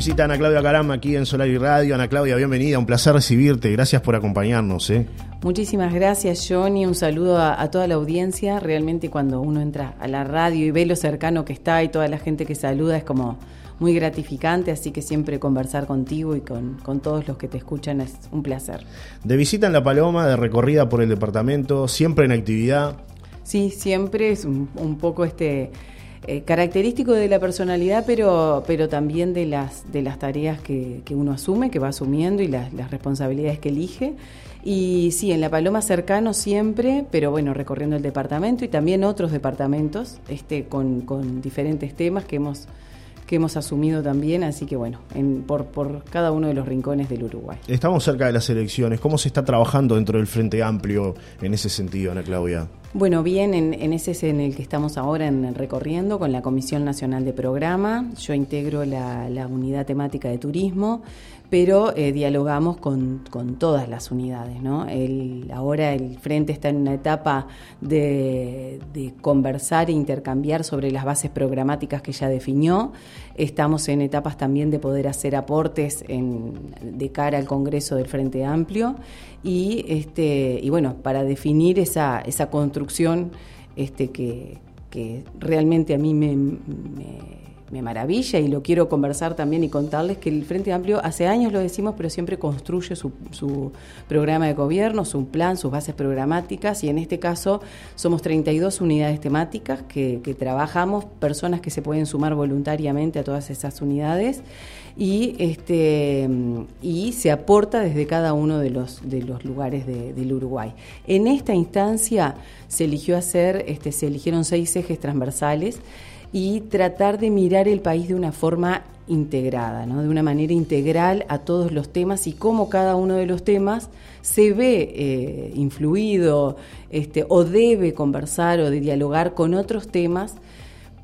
visita Ana Claudia Caramba aquí en Solar y Radio. Ana Claudia, bienvenida, un placer recibirte. Gracias por acompañarnos. ¿eh? Muchísimas gracias, Johnny. Un saludo a, toda la audiencia. Realmente cuando uno entra a la radio y ve lo cercano que está y toda la gente que saluda es como muy gratificante, así que siempre conversar contigo y con, todos los que te escuchan es un placer. De visita en La Paloma, de recorrida por el departamento, siempre en actividad. Sí, siempre es un, un poco este eh, característico de la personalidad, pero, pero también de las, de las tareas que, uno asume, que va asumiendo y las, responsabilidades que elige. Y sí, en La Paloma cercano siempre, pero bueno, recorriendo el departamento y también otros departamentos, este, con, con diferentes temas que hemos que hemos asumido también, así que bueno, en, por, por cada uno de los rincones del Uruguay. Estamos cerca de las elecciones, ¿cómo se está trabajando dentro del Frente Amplio en ese sentido, Ana Claudia? Bueno, bien, en, ese es en el que estamos ahora en recorriendo con la Comisión Nacional de Programa. Yo integro la, unidad temática de turismo, pero eh, dialogamos con, con, todas las unidades. ¿no? Ahora el Frente está en una etapa de, conversar e intercambiar sobre las bases programáticas que ya definió. Estamos en etapas también de poder hacer aportes de cara al Congreso del Frente Amplio y, este, y bueno, para definir esa, esa construcción este, que, que realmente a mí me, me, maravilla y lo quiero conversar también y contarles que el Frente Amplio hace años lo decimos, pero siempre construye su, su programa de gobierno, su plan, sus bases programáticas y en este caso somos 32 unidades temáticas que, que trabajamos, personas que se pueden sumar voluntariamente a todas esas unidades y, este, y se aporta desde cada uno de los, de los lugares del Uruguay. En esta instancia se eligió hacer, este, se eligieron seis ejes transversales y tratar de mirar el país de una forma integrada, ¿no? de una manera integral a todos los temas y cómo cada uno de los temas se ve eh, influido este, o debe conversar o de dialogar con otros temas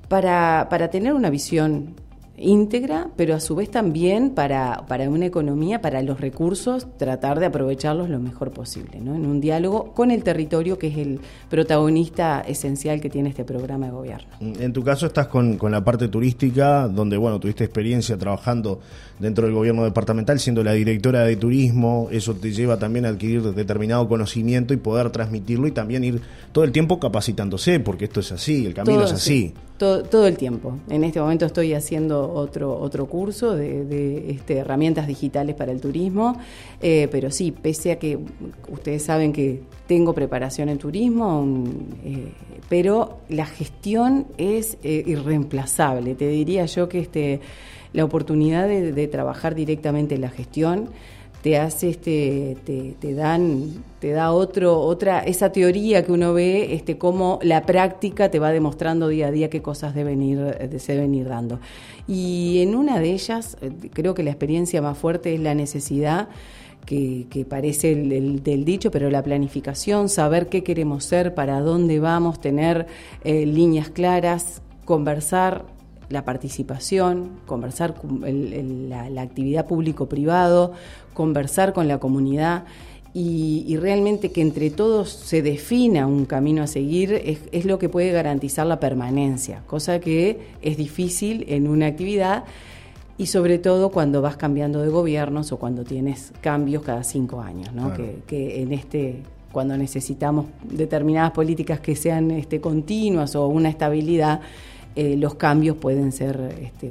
para, para tener una visión íntegra, pero a su vez también para, para una economía, para los recursos, tratar de aprovecharlos lo mejor posible, ¿no? en un diálogo con el territorio, que es el protagonista esencial que tiene este programa de gobierno. En tu caso estás con, con la parte turística, donde bueno, tuviste experiencia trabajando dentro del gobierno departamental, siendo la directora de turismo, eso te lleva también a adquirir determinado conocimiento y poder transmitirlo y también ir todo el tiempo capacitándose, porque esto es así, el camino es así. Todo, todo, el tiempo. En este momento estoy haciendo otro, otro curso de, este, herramientas digitales para el turismo, eh, pero sí, pese a que ustedes saben que tengo preparación en turismo, eh, pero la gestión es eh, irreemplazable. Te diría yo que este, la oportunidad de, trabajar directamente en la gestión te hace este te, dan te da otro otra esa teoría que uno ve este cómo la práctica te va demostrando día a día qué cosas deben ir se deben ir dando. Y en una de ellas eh, creo que la experiencia más fuerte es la necesidad que, parece el, del dicho, pero la planificación, saber qué queremos ser, para dónde vamos, tener eh, líneas claras, conversar, la participación, conversar la, la, actividad público-privado, conversar con la comunidad y, realmente que entre todos se defina un camino a seguir es, es, lo que puede garantizar la permanencia, cosa que es difícil en una actividad y sobre todo cuando vas cambiando de gobiernos o cuando tienes cambios cada cinco años, ¿no? que, que en este cuando necesitamos determinadas políticas que sean este, continuas o una estabilidad, eh, los cambios pueden ser este,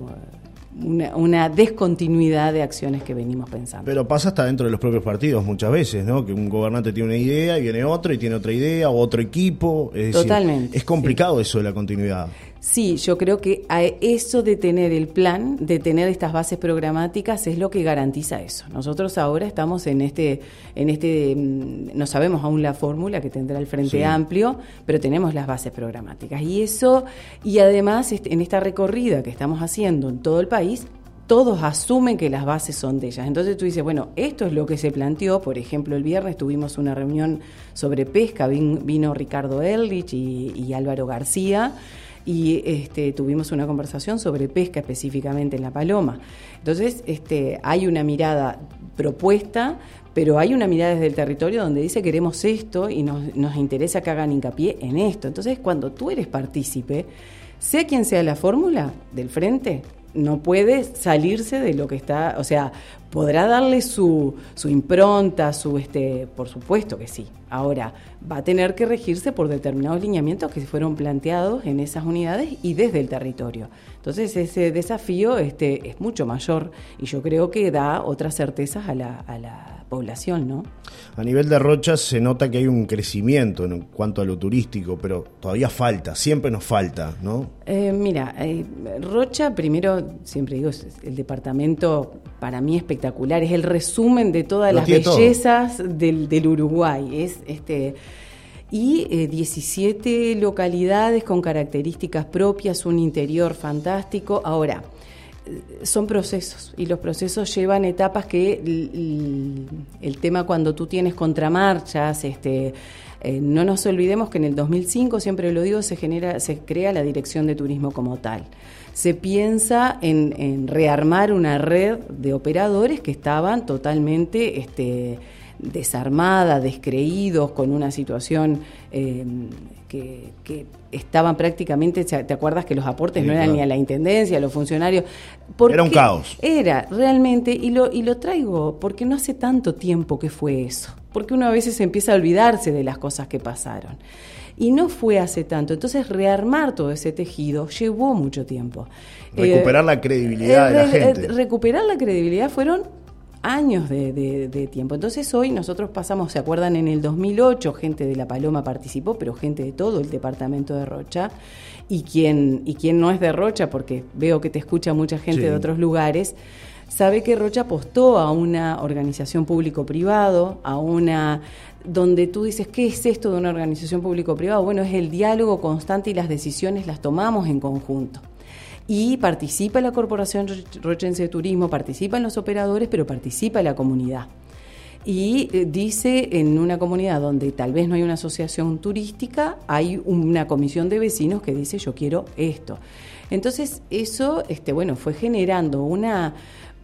una, descontinuidad de acciones que venimos pensando. Pero pasa hasta dentro de los propios partidos muchas veces, ¿no? Que un gobernante tiene una idea y viene otro y tiene otra idea o otro equipo. Totalmente. es complicado eso de la continuidad. Sí, yo creo que eso de tener el plan, de tener estas bases programáticas, es lo que garantiza eso. Nosotros ahora estamos en este, en este, mm, no sabemos aún la fórmula que tendrá el Frente Amplio, pero tenemos las bases programáticas. Y eso, y además este, en esta recorrida que estamos haciendo en todo el país, todos asumen que las bases son de ellas. Entonces tú dices, bueno, esto es lo que se planteó. Por ejemplo, el viernes tuvimos una reunión sobre pesca, vino Ricardo Ehrlich y Álvaro García y este, tuvimos una conversación sobre pesca específicamente en La Paloma. Entonces, este, hay una mirada propuesta, pero hay una mirada desde el territorio donde dice queremos esto y nos, nos interesa que hagan hincapié en esto. Entonces, cuando tú eres partícipe, sea quien sea la fórmula del frente, no puede salirse de lo que está, o sea, podrá darle su, su impronta, su este, por supuesto que sí. Ahora, va a tener que regirse por determinados lineamientos que fueron planteados en esas unidades y desde el territorio. Entonces, ese desafío este, es mucho mayor y yo creo que da otras certezas a la, a la población, ¿no? A nivel de Rocha se nota que hay un crecimiento en cuanto a lo turístico, pero todavía falta, siempre nos falta, ¿no? Eh, mira, eh, Rocha, primero, siempre digo, es el departamento para mí espectacular, es el resumen de todas las bellezas del, del, Uruguay. Es este y 17 eh, localidades con características propias, un interior fantástico. Ahora, son procesos y los procesos llevan etapas que el, tema cuando tú tienes contramarchas, este, eh, no nos olvidemos que en el 2005, siempre lo digo, se, genera, se crea la Dirección de Turismo como tal. Se piensa en, rearmar una red de operadores que estaban totalmente... Este, desarmada, descreídos, con una situación eh, que, estaban prácticamente, ¿te acuerdas que los aportes no eran ni a la Intendencia, a los funcionarios? era un caos. Era, realmente, y lo, y lo traigo porque no hace tanto tiempo que fue eso, porque uno a veces empieza a olvidarse de las cosas que pasaron. Y no fue hace tanto. Entonces, rearmar todo ese tejido llevó mucho tiempo. Recuperar la credibilidad de la eh, gente. recuperar la credibilidad fueron años de, tiempo. Entonces hoy nosotros pasamos, ¿se acuerdan? En el 2008 gente de La Paloma participó, pero gente de todo el departamento de Rocha. Y quien, y quien no es de Rocha, porque veo que te escucha mucha gente de otros lugares, sabe que Rocha apostó a una organización público-privado, a una donde tú dices, ¿qué es esto de una organización público-privado? Bueno, es el diálogo constante y las decisiones las tomamos en conjunto y participa la Corporación Rochense de Turismo, participan los operadores, pero participa la comunidad. Y eh, dice en una comunidad donde tal vez no hay una asociación turística, hay una comisión de vecinos que dice yo quiero esto. Entonces eso, este, bueno, fue generando una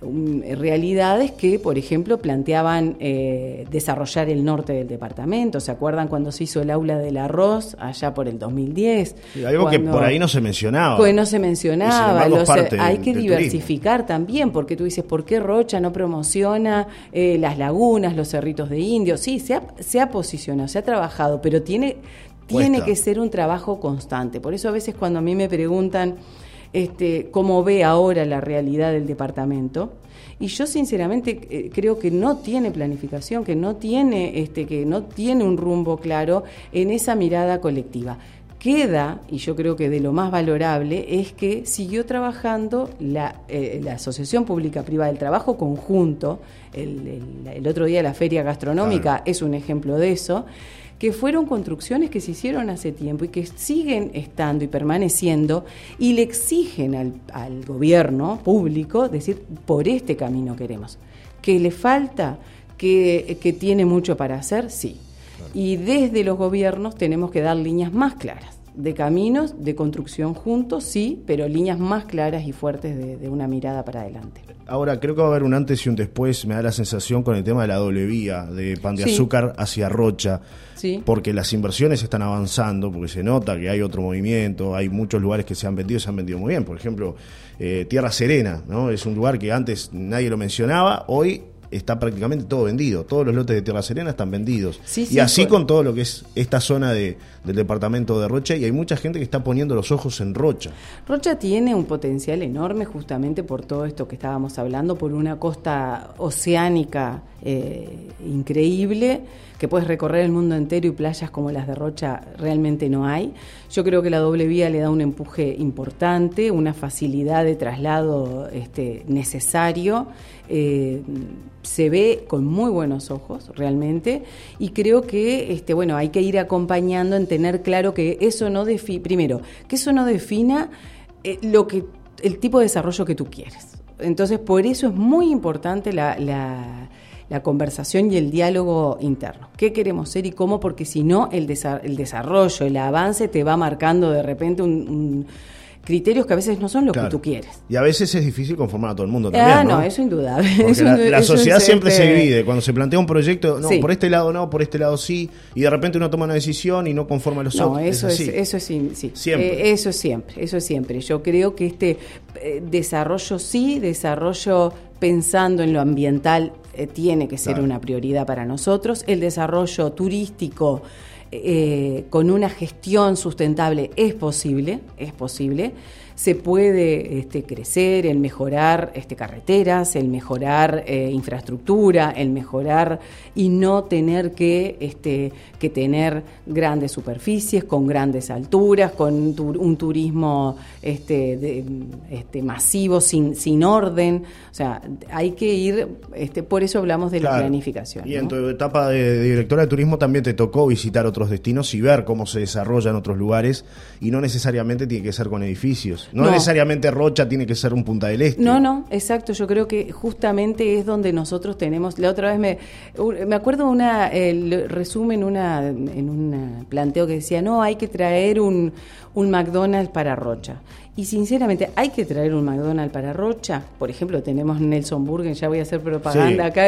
realidades que, por ejemplo, planteaban eh, desarrollar el norte del departamento. ¿Se acuerdan cuando se hizo el aula del arroz allá por el 2010? algo que por ahí no se mencionaba. Pues no se mencionaba. hay que diversificar también, porque tú dices, ¿por qué Rocha no promociona eh, las lagunas, los cerritos de indios? Sí, se ha, se ha posicionado, se ha trabajado, pero tiene, tiene que ser un trabajo constante. Por eso a veces cuando a mí me preguntan este, cómo ve ahora la realidad del departamento. Y yo sinceramente eh, creo que no tiene planificación, que no tiene, este, que no tiene un rumbo claro en esa mirada colectiva queda, y yo creo que de lo más valorable, es que siguió trabajando la, eh, Asociación Pública Privada del Trabajo Conjunto, el, otro día la Feria Gastronómica es un ejemplo de eso, que fueron construcciones que se hicieron hace tiempo y que siguen estando y permaneciendo y le exigen al, gobierno público decir, por este camino queremos. ¿Que le falta? ¿Que, que tiene mucho para hacer? Sí. Y desde los gobiernos tenemos que dar líneas más claras de caminos, de construcción juntos, sí, pero líneas más claras y fuertes de, una mirada para adelante. Ahora, creo que va a haber un antes y un después, me da la sensación con el tema de la doble vía, de pan de azúcar hacia Rocha, sí. porque las inversiones están avanzando, porque se nota que hay otro movimiento, hay muchos lugares que se han vendido, se han vendido muy bien, por ejemplo, eh, Tierra Serena, ¿no? Es un lugar que antes nadie lo mencionaba, hoy está prácticamente todo vendido. Todos los lotes de Tierra Serena están vendidos. y así con todo lo que es esta zona de, del departamento de Rocha. Y hay mucha gente que está poniendo los ojos en Rocha. Rocha tiene un potencial enorme justamente por todo esto que estábamos hablando, por una costa oceánica eh, increíble que puedes recorrer el mundo entero y playas como las de Rocha realmente no hay. Yo creo que la doble vía le da un empuje importante, una facilidad de traslado este, necesario. Eh, se ve con muy buenos ojos realmente y creo que este, bueno, hay que ir acompañando en tener claro que eso no define, primero, que eso no defina eh, lo que, el tipo de desarrollo que tú quieres. Entonces, por eso es muy importante la la conversación y el diálogo interno. ¿Qué queremos ser y cómo? Porque si no, el, el desarrollo, el avance te va marcando de repente un, criterios que a veces no son lo que tú quieres. Y a veces es difícil conformar a todo el mundo también. Ah, no, eso indudable. la, sociedad siempre se divide. Cuando se plantea un proyecto, no, por este lado no, por este lado sí, y de repente uno toma una decisión y no conforma a los otros. No, eso es, eso es sí. Siempre. Eh, eso es siempre, eso es siempre. Yo creo que este eh, desarrollo sí, desarrollo pensando en lo ambiental eh, tiene que ser una prioridad para nosotros. El desarrollo turístico eh, con una gestión sustentable es posible, es posible se puede este, crecer, el mejorar este, carreteras, el mejorar eh, infraestructura, el mejorar y no tener que, este, que tener grandes superficies, con grandes alturas, con un turismo este, este, masivo, sin, sin orden. O sea, hay que ir, este, por eso hablamos de la planificación. Y en tu etapa de, directora de turismo también te tocó visitar otros destinos y ver cómo se desarrollan otros lugares y no necesariamente tiene que ser con edificios. No, necesariamente Rocha tiene que ser un Punta del Este. No, no, exacto. Yo creo que justamente es donde nosotros tenemos. La otra vez me, me acuerdo una, el resumen una, en un planteo que decía, no, hay que traer un, un McDonald's para Rocha. Y sinceramente, ¿hay que traer un McDonald's para Rocha? Por ejemplo, tenemos Nelson Burger, ya voy a hacer propaganda acá.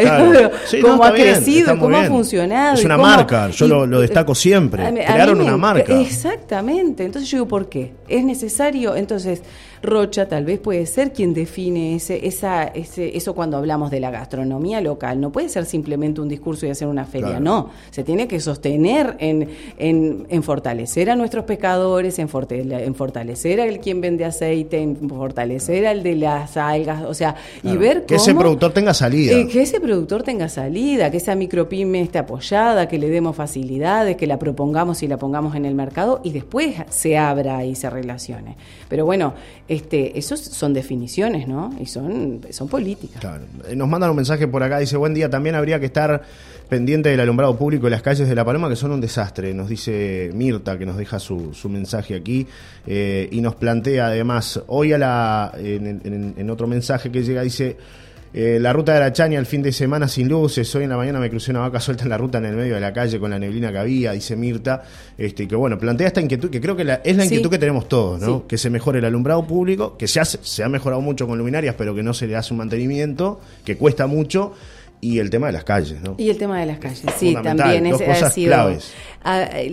¿Cómo ha crecido? ¿Cómo ha funcionado? Es una marca, yo lo, destaco siempre. Crearon una marca. Exactamente. Entonces yo digo, ¿por qué? ¿Es necesario? Entonces, Rocha tal vez puede ser quien define ese, esa, ese, eso cuando hablamos de la gastronomía local. No puede ser simplemente un discurso y hacer una feria, no. Se tiene que sostener en, en, en fortalecer a nuestros pescadores, en, en fortalecer al quien vende aceite, en fortalecer al de las algas, o sea, y ver cómo... Que ese productor tenga salida. Eh, que ese productor tenga salida, que esa micropyme esté apoyada, que le demos facilidades, que la propongamos y la pongamos en el mercado y después se abra y se relacione. Pero bueno, este, esos son definiciones, ¿no? Y son, son políticas. Claro. Eh, nos mandan un mensaje por acá, dice, buen día, también habría que estar pendiente del alumbrado público de las calles de La Paloma, que son un desastre, nos dice Mirta, que nos deja su, su mensaje aquí, eh, y nos plantea además, hoy a la, en, otro mensaje que llega, dice... Eh, la ruta de la Chaña el fin de semana sin luces. Hoy en la mañana me crucé una vaca suelta en la ruta en el medio de la calle con la neblina que había, dice Mirta. Este, que bueno, plantea esta inquietud, que creo que es la inquietud que tenemos todos, ¿no? Que se mejore el alumbrado público, que se, se ha mejorado mucho con luminarias, pero que no se le hace un mantenimiento, que cuesta mucho y el tema de las calles, ¿no? Y el tema de las calles, sí, también es, ha sido. Claves.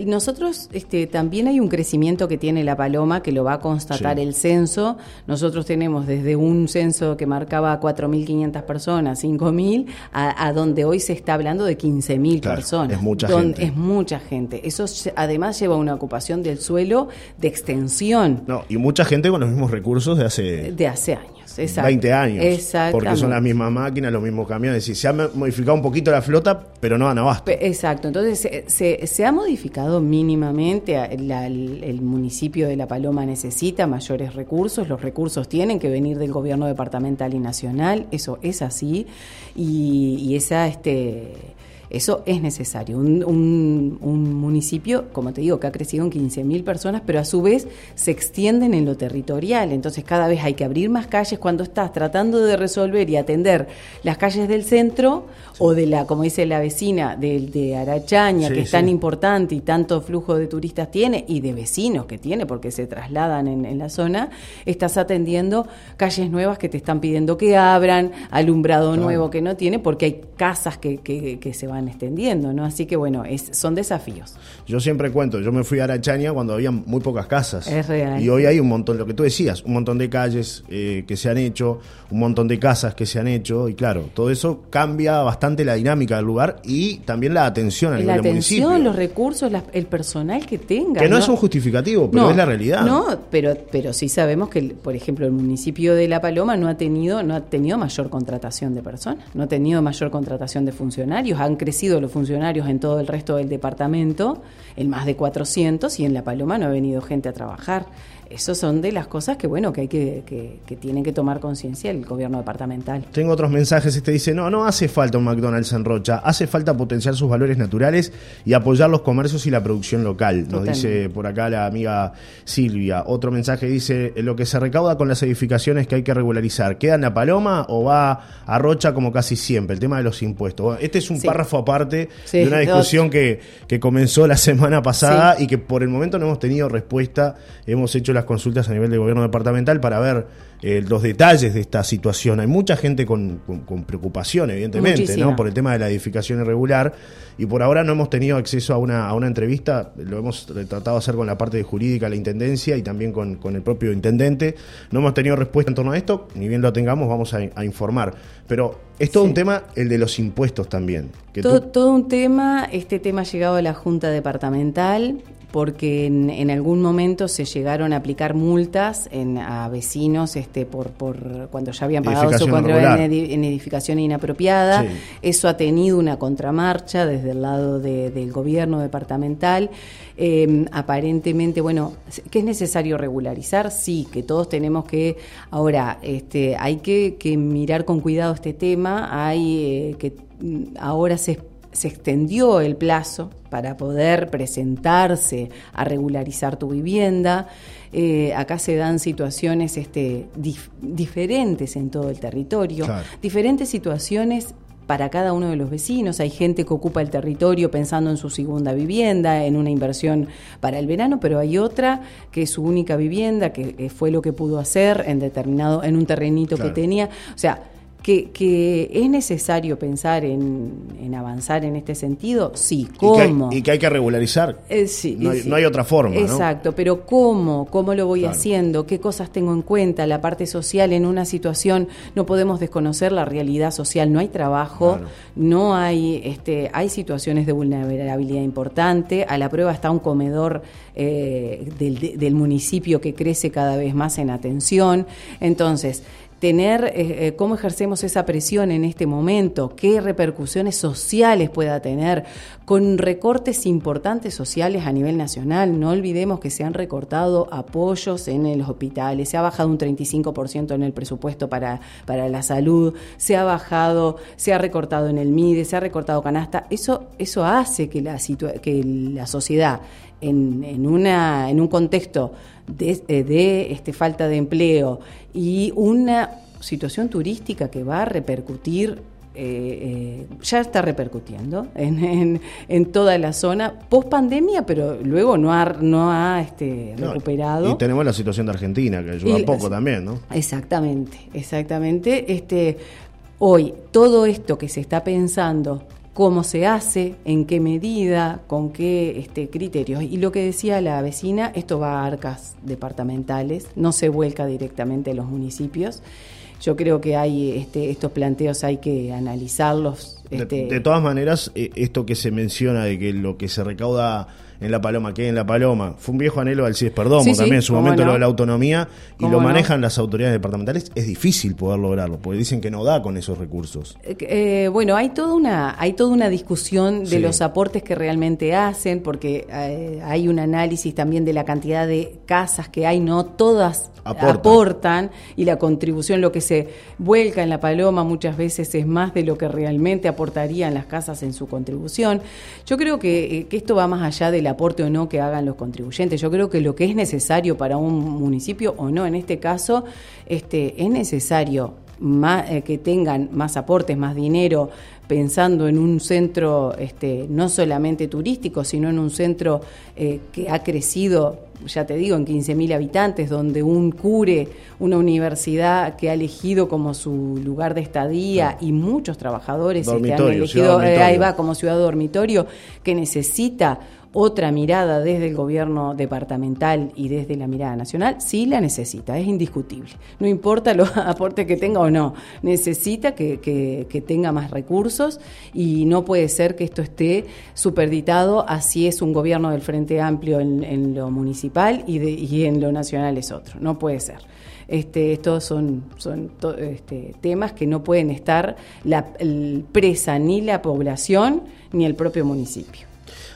nosotros este, también hay un crecimiento que tiene la Paloma que lo va a constatar el censo. Nosotros tenemos desde un censo que marcaba 4.500 personas, 5.000, a, a, donde hoy se está hablando de 15.000 personas. Es mucha gente. Es mucha gente. Eso además lleva una ocupación del suelo de extensión. No, y mucha gente con los mismos recursos de hace. De hace años. 20 años. Porque son las mismas máquinas, los mismos camiones. Y se ha modificado un poquito la flota, pero no a abasto. Exacto. Entonces, se, se, ha modificado mínimamente. el, municipio de La Paloma necesita mayores recursos. Los recursos tienen que venir del gobierno departamental y nacional. Eso es así. Y, y esa. este eso es necesario. Un, municipio, como te digo, que ha crecido en 15.000 personas, pero a su vez se extienden en lo territorial. Entonces cada vez hay que abrir más calles cuando estás tratando de resolver y atender las calles del centro o de la, como dice la vecina, de, de Arachaña, que es tan importante y tanto flujo de turistas tiene y de vecinos que tiene porque se trasladan en, la zona, estás atendiendo calles nuevas que te están pidiendo que abran, alumbrado nuevo que no tiene, porque hay casas que, que, que se van extendiendo, ¿no? Así que bueno, es, son desafíos. Yo siempre cuento, yo me fui a Arachaña cuando había muy pocas casas. Es real. Y hoy hay un montón, lo que tú decías, un montón de calles eh, que se han hecho, un montón de casas que se han hecho, y claro, todo eso cambia bastante la dinámica del lugar y también la atención al la atención, los recursos, el personal que tenga. Que no, es un justificativo, pero es la realidad. No, pero, pero sí sabemos que, por ejemplo, el municipio de La Paloma no ha tenido, no ha tenido mayor contratación de personas, no ha tenido mayor contratación de funcionarios, han crecido sido los funcionarios en todo el resto del departamento, en más de 400, y en La Paloma no ha venido gente a trabajar. Esas son de las cosas que, bueno, que hay que, que, tienen que tomar conciencia el gobierno departamental. Tengo otros mensajes, este dice, no, no hace falta un McDonald's en Rocha, hace falta potenciar sus valores naturales y apoyar los comercios y la producción local, nos dice por acá la amiga Silvia. Otro mensaje dice, lo que se recauda con las edificaciones que hay que regularizar, ¿queda en la Paloma o va a Rocha como casi siempre? El tema de los impuestos. Este es un párrafo aparte de una discusión que, que, comenzó la semana pasada y que por el momento no hemos tenido respuesta. Hemos hecho las consultas a nivel de gobierno departamental para ver eh, los detalles de esta situación. Hay mucha gente con, preocupación, evidentemente, ¿no? por el tema de la edificación irregular y por ahora no hemos tenido acceso a una, a una entrevista, lo hemos tratado de hacer con la parte jurídica, la Intendencia y también con, con el propio Intendente. No hemos tenido respuesta en torno a esto, ni bien lo tengamos vamos a, informar. Pero es todo un tema el de los impuestos también. todo, todo un tema, este tema ha llegado a la Junta Departamental, porque en, algún momento se llegaron a aplicar multas en, a vecinos este, por, por cuando ya habían pagado su control en, edificación inapropiada. Eso ha tenido una contramarcha desde el lado del gobierno departamental. Em, aparentemente, bueno, ¿qué es necesario regularizar? Sí, que todos tenemos que. Ahora, este, hay que, mirar con cuidado este tema. Hay eh, que mm, ahora se se extendió el plazo para poder presentarse a regularizar tu vivienda. Eh, acá se dan situaciones este, diferentes en todo el territorio, diferentes situaciones para cada uno de los vecinos. Hay gente que ocupa el territorio pensando en su segunda vivienda, en una inversión para el verano, pero hay otra que es su única vivienda, que fue lo que pudo hacer en determinado, en un terrenito que tenía. O sea, que, es necesario pensar en, avanzar en este sentido, sí. ¿Cómo? Y que hay que, regularizar. Eh, sí, no, hay, otra forma. Exacto, pero ¿cómo? ¿Cómo lo voy haciendo? ¿Qué cosas tengo en cuenta? La parte social en una situación, no podemos desconocer la realidad social. No hay trabajo, no hay, este, hay situaciones de vulnerabilidad importante. A la prueba está un comedor eh, del, del municipio que crece cada vez más en atención. Entonces, tener eh, eh, cómo ejercemos esa presión en este momento, qué repercusiones sociales pueda tener, con recortes importantes sociales a nivel nacional. No olvidemos que se han recortado apoyos en los hospitales, se ha bajado un 35% en el presupuesto para, para la salud, se ha bajado, se ha recortado en el MIDE, se ha recortado canasta. Eso, eso hace que la, que la sociedad en, en, una, en un contexto de, eh, de este, falta de empleo y una situación turística que va a repercutir eh, eh, ya está repercutiendo en, en, toda la zona post pandemia, pero luego no ha, no ha este, recuperado. Y tenemos la situación de Argentina, que ayuda un poco también, ¿no? Exactamente, exactamente. Este, hoy, todo esto que se está pensando cómo se hace, en qué medida, con qué este, criterios. Y lo que decía la vecina, esto va a arcas departamentales, no se vuelca directamente a los municipios. Yo creo que hay este, estos planteos hay que analizarlos. de, este, todas maneras, eh, esto que se menciona de que lo que se recauda en La Paloma, que en La Paloma. Fue un viejo anhelo al CIES Perdomo también en su momento lo de la autonomía y lo manejan las autoridades departamentales. Es difícil poder lograrlo, porque dicen que no da con esos recursos. Eh, eh, bueno, hay toda una, hay toda una discusión de los aportes que realmente hacen, porque eh, hay un análisis también de la cantidad de casas que hay, no todas aportan. y la contribución, lo que se vuelca en la paloma muchas veces es más de lo que realmente aportarían las casas en su contribución. Yo creo que, que esto va más allá de la aporte o no que hagan los contribuyentes. Yo creo que lo que es necesario para un municipio o no, en este caso, este, es necesario eh, que tengan más aportes, más dinero, pensando en un centro este, no solamente turístico, sino en un centro eh, que ha crecido, ya te digo, en 15.000 habitantes, donde un cure, una universidad que ha elegido como su lugar de estadía y muchos trabajadores que han elegido, eh, ahí va, como ciudad dormitorio, que necesita otra mirada desde el gobierno departamental y desde la mirada nacional, sí la necesita, es indiscutible. No importa los aportes que tenga o no, necesita que, tenga más recursos y no puede ser que esto esté superditado, así es un gobierno del Frente Amplio en, lo municipal y, en lo nacional es otro, no puede ser. Este, estos son, son este, temas que no pueden estar la, presa ni la población ni el propio municipio.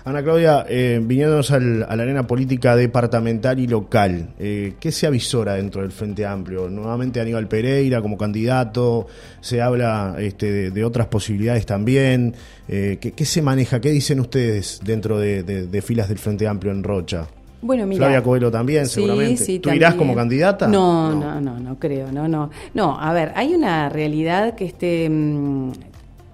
Ana Claudia, eh, viniéndonos a la arena política departamental y local, eh, ¿qué se avisora dentro del Frente Amplio? Nuevamente Aníbal Pereira como candidato, se habla este, de, otras posibilidades también. Eh, ¿qué, se maneja? ¿Qué dicen ustedes dentro de, filas del Frente Amplio en Rocha? Bueno, mira, Flavia Coelho también, seguramente. Sí, ¿Tú irás como candidata? No, no, no, no, creo, no, no. No, a ver, hay una realidad que este mm,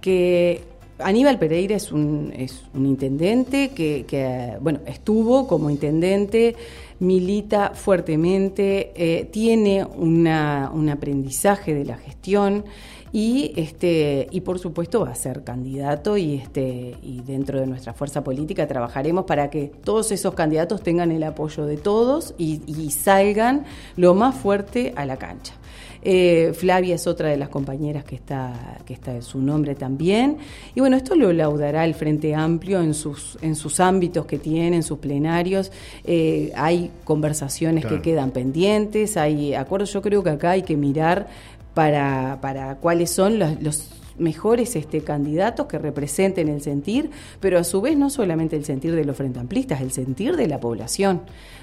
que Aníbal Pereira es un, intendente que, bueno, estuvo como intendente, milita fuertemente, eh, tiene un aprendizaje de la gestión y este y por supuesto va a ser candidato y este y dentro de nuestra fuerza política trabajaremos para que todos esos candidatos tengan el apoyo de todos y salgan lo más fuerte a la cancha. Eh, Flavia es otra de las compañeras que está, que está en su nombre también. Y bueno, esto lo laudará el Frente Amplio en sus, en sus ámbitos que tiene, en sus plenarios. Eh, hay conversaciones que quedan pendientes, hay acuerdos. Yo creo que acá hay que mirar para, para cuáles son los, mejores este, candidatos que representen el sentir, pero a su vez no solamente el sentir de los frente amplistas, el sentir de la población.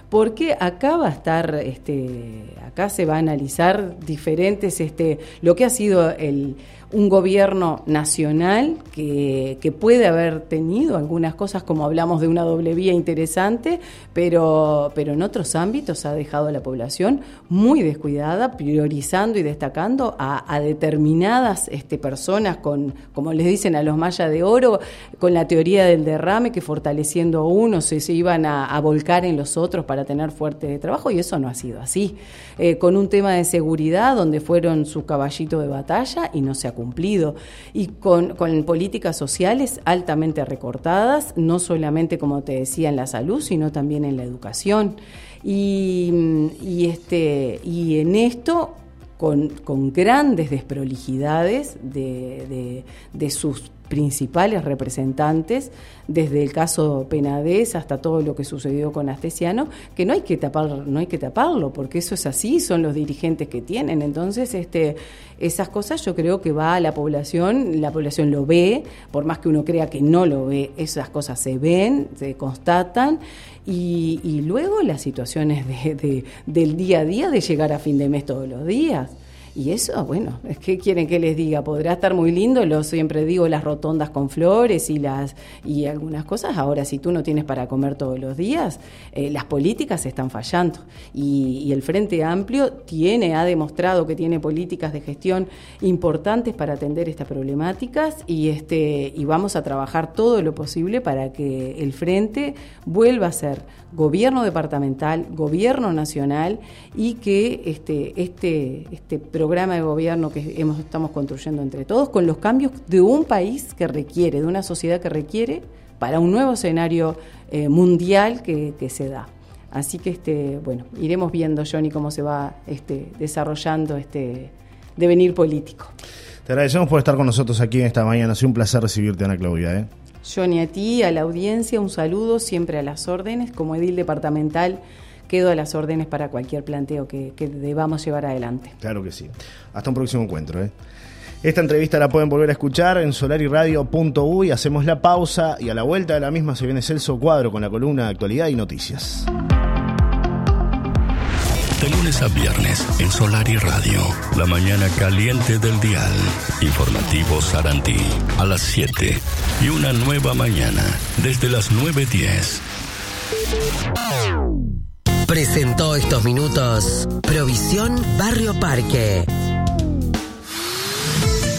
Porque acá va a estar, este, acá se va a analizar diferentes, este, lo que ha sido el un gobierno nacional que, que, puede haber tenido algunas cosas, como hablamos de una doble vía interesante, pero, en otros ámbitos ha dejado a la población muy descuidada, priorizando y destacando a, determinadas este, personas con, como les dicen a los mayas de oro, con la teoría del derrame, que fortaleciendo a uno se, se iban a, volcar en los otros para tener fuerte trabajo, y eso no ha sido así. Eh, con un tema de seguridad, donde fueron su caballito de batalla y no se ha cumplido. Y con, políticas sociales altamente recortadas, no solamente, como te decía, en la salud, sino también en la educación. Y, este, y en esto con, grandes desprolijidades de, de, sus principales representantes, desde el caso Penades hasta todo lo que sucedió con Astesiano, que no hay que tapar, no hay que taparlo, porque eso es así, son los dirigentes que tienen. Entonces, este, esas cosas yo creo que va a la población, la población lo ve, por más que uno crea que no lo ve, esas cosas se ven, se constatan. Y, luego las situaciones de, del día a día, de llegar a fin de mes todos los días. Y eso, bueno, es que quieren que les diga, podrá estar muy lindo, lo siempre digo, las rotondas con flores y las y algunas cosas. Ahora, si tú no tienes para comer todos los días, eh, las políticas están fallando. Y, el Frente Amplio tiene, ha demostrado que tiene políticas de gestión importantes para atender estas problemáticas y este, y vamos a trabajar todo lo posible para que el Frente vuelva a ser gobierno departamental, gobierno nacional y que este, este, este programa de gobierno que hemos, estamos construyendo entre todos, con los cambios de un país que requiere, de una sociedad que requiere, para un nuevo escenario eh, mundial que, se da. Así que este, bueno, iremos viendo, Johnny, cómo se va este, desarrollando este devenir político. Te agradecemos por estar con nosotros aquí en esta mañana. Ha sido un placer recibirte, Ana Claudia. ¿eh? Johnny, a ti, a la audiencia, un saludo, siempre a las órdenes. Como edil departamental, quedo a las órdenes para cualquier planteo que, debamos llevar adelante. Claro que sí. Hasta un próximo encuentro. ¿eh? Esta entrevista la pueden volver a escuchar en solariradio.uy. Hacemos la pausa y a la vuelta de la misma se viene Celso Cuadro con la columna de actualidad y noticias. De lunes a viernes en Solar y Radio, la mañana caliente del dial. Informativo Sarantí a las 7 y una nueva mañana desde las 9.10. Presentó estos minutos Provisión Barrio Parque.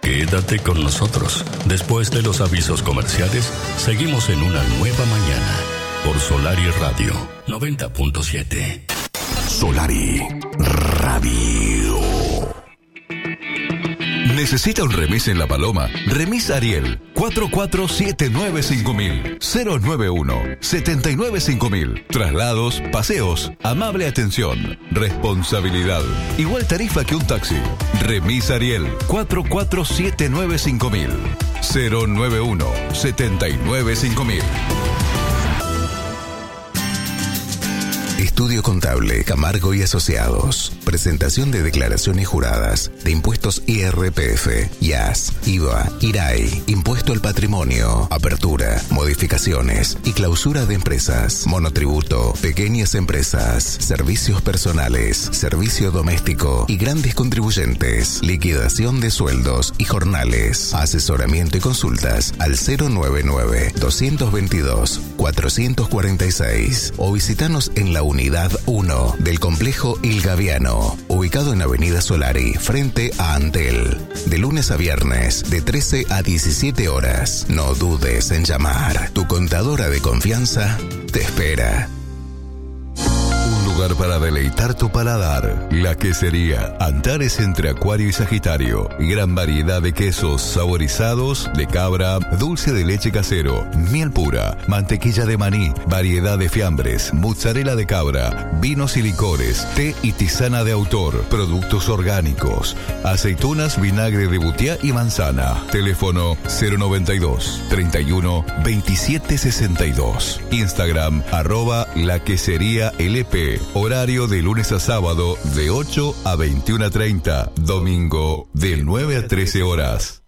Quédate con nosotros. Después de los avisos comerciales, seguimos en una nueva mañana por Solari Radio 90.7. Solari Radio. ¿Necesita un remis en La Paloma? Remis Ariel 44795000 091 795.000 Traslados, paseos, amable atención, responsabilidad. Igual tarifa que un taxi. Remis Ariel 44795000 091 795.000 Estudio Contable Camargo y Asociados. Presentación de declaraciones juradas de impuestos IRPF, IAS, IVA, IRAI, Impuesto al Patrimonio, Apertura, Modificaciones y Clausura de Empresas, Monotributo, Pequeñas Empresas, Servicios Personales, Servicio Doméstico y Grandes Contribuyentes, Liquidación de Sueldos y Jornales, Asesoramiento y Consultas al 099 222 446 o visitanos en la unidad 1 del complejo Il Gaviano, ubicado en Avenida Solari, frente a Antel. De lunes a viernes, de 13 a 17 horas. No dudes en llamar. Tu contadora de confianza te espera lugar para deleitar tu paladar. La quesería Antares entre Acuario y Sagitario. Gran variedad de quesos saborizados, de cabra, dulce de leche casero, miel pura, mantequilla de maní, variedad de fiambres, mozzarella de cabra, vinos y licores, té y tisana de autor, productos orgánicos, aceitunas, vinagre de butiá y manzana. Teléfono 092 31 27 62. Instagram arroba la quesería LP. Horario de lunes a sábado de 8 a 21.30. Domingo de 9 a 13 horas.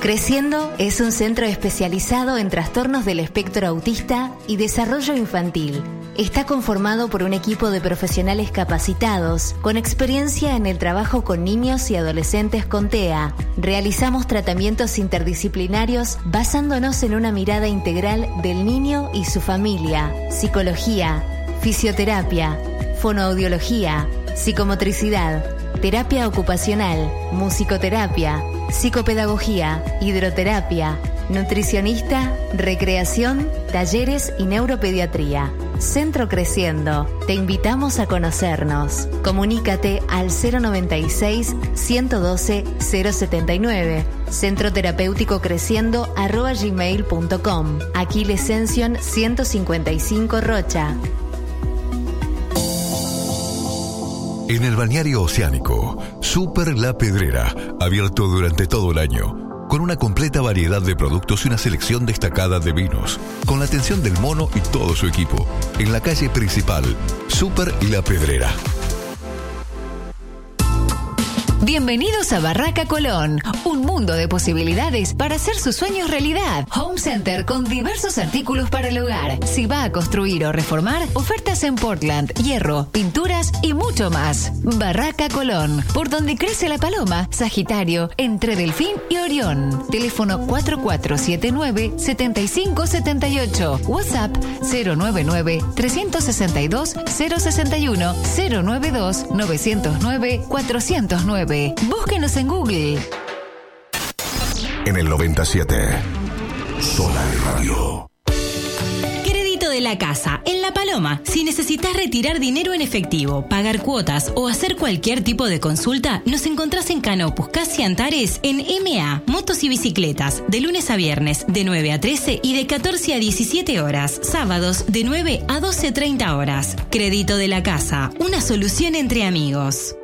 Creciendo es un centro especializado en trastornos del espectro autista y desarrollo infantil. Está conformado por un equipo de profesionales capacitados con experiencia en el trabajo con niños y adolescentes con TEA. Realizamos tratamientos interdisciplinarios basándonos en una mirada integral del niño y su familia, psicología, fisioterapia, fonoaudiología, psicomotricidad, terapia ocupacional, musicoterapia, psicopedagogía, hidroterapia, nutricionista, recreación, talleres y neuropediatría. Centro Creciendo. Te invitamos a conocernos. Comunícate al 096 112 079. Centro Terapéutico Creciendo arroba gmail.com. Aquiles Sension 155 Rocha. En el balneario oceánico, Super La Pedrera, abierto durante todo el año, con una completa variedad de productos y una selección destacada de vinos, con la atención del mono y todo su equipo, en la calle principal, Super La Pedrera. Bienvenidos a Barraca Colón, un mundo de posibilidades para hacer sus sueños realidad. Home Center con diversos artículos para el hogar. Si va a construir o reformar, ofertas en Portland, hierro, pinturas y mucho más. Barraca Colón, por donde crece la paloma, Sagitario, entre Delfín y Orión. Teléfono 4479-7578. WhatsApp 099 362 061 092 909 409. Búsquenos en Google. En el 97. Solar Radio. Crédito de la casa. En La Paloma, si necesitas retirar dinero en efectivo, pagar cuotas o hacer cualquier tipo de consulta, nos encontrás en Canopus, Casi Antares, en MA, Motos y Bicicletas, de lunes a viernes, de 9 a 13 y de 14 a 17 horas, sábados de 9 a 12.30 horas. Crédito de la casa, una solución entre amigos.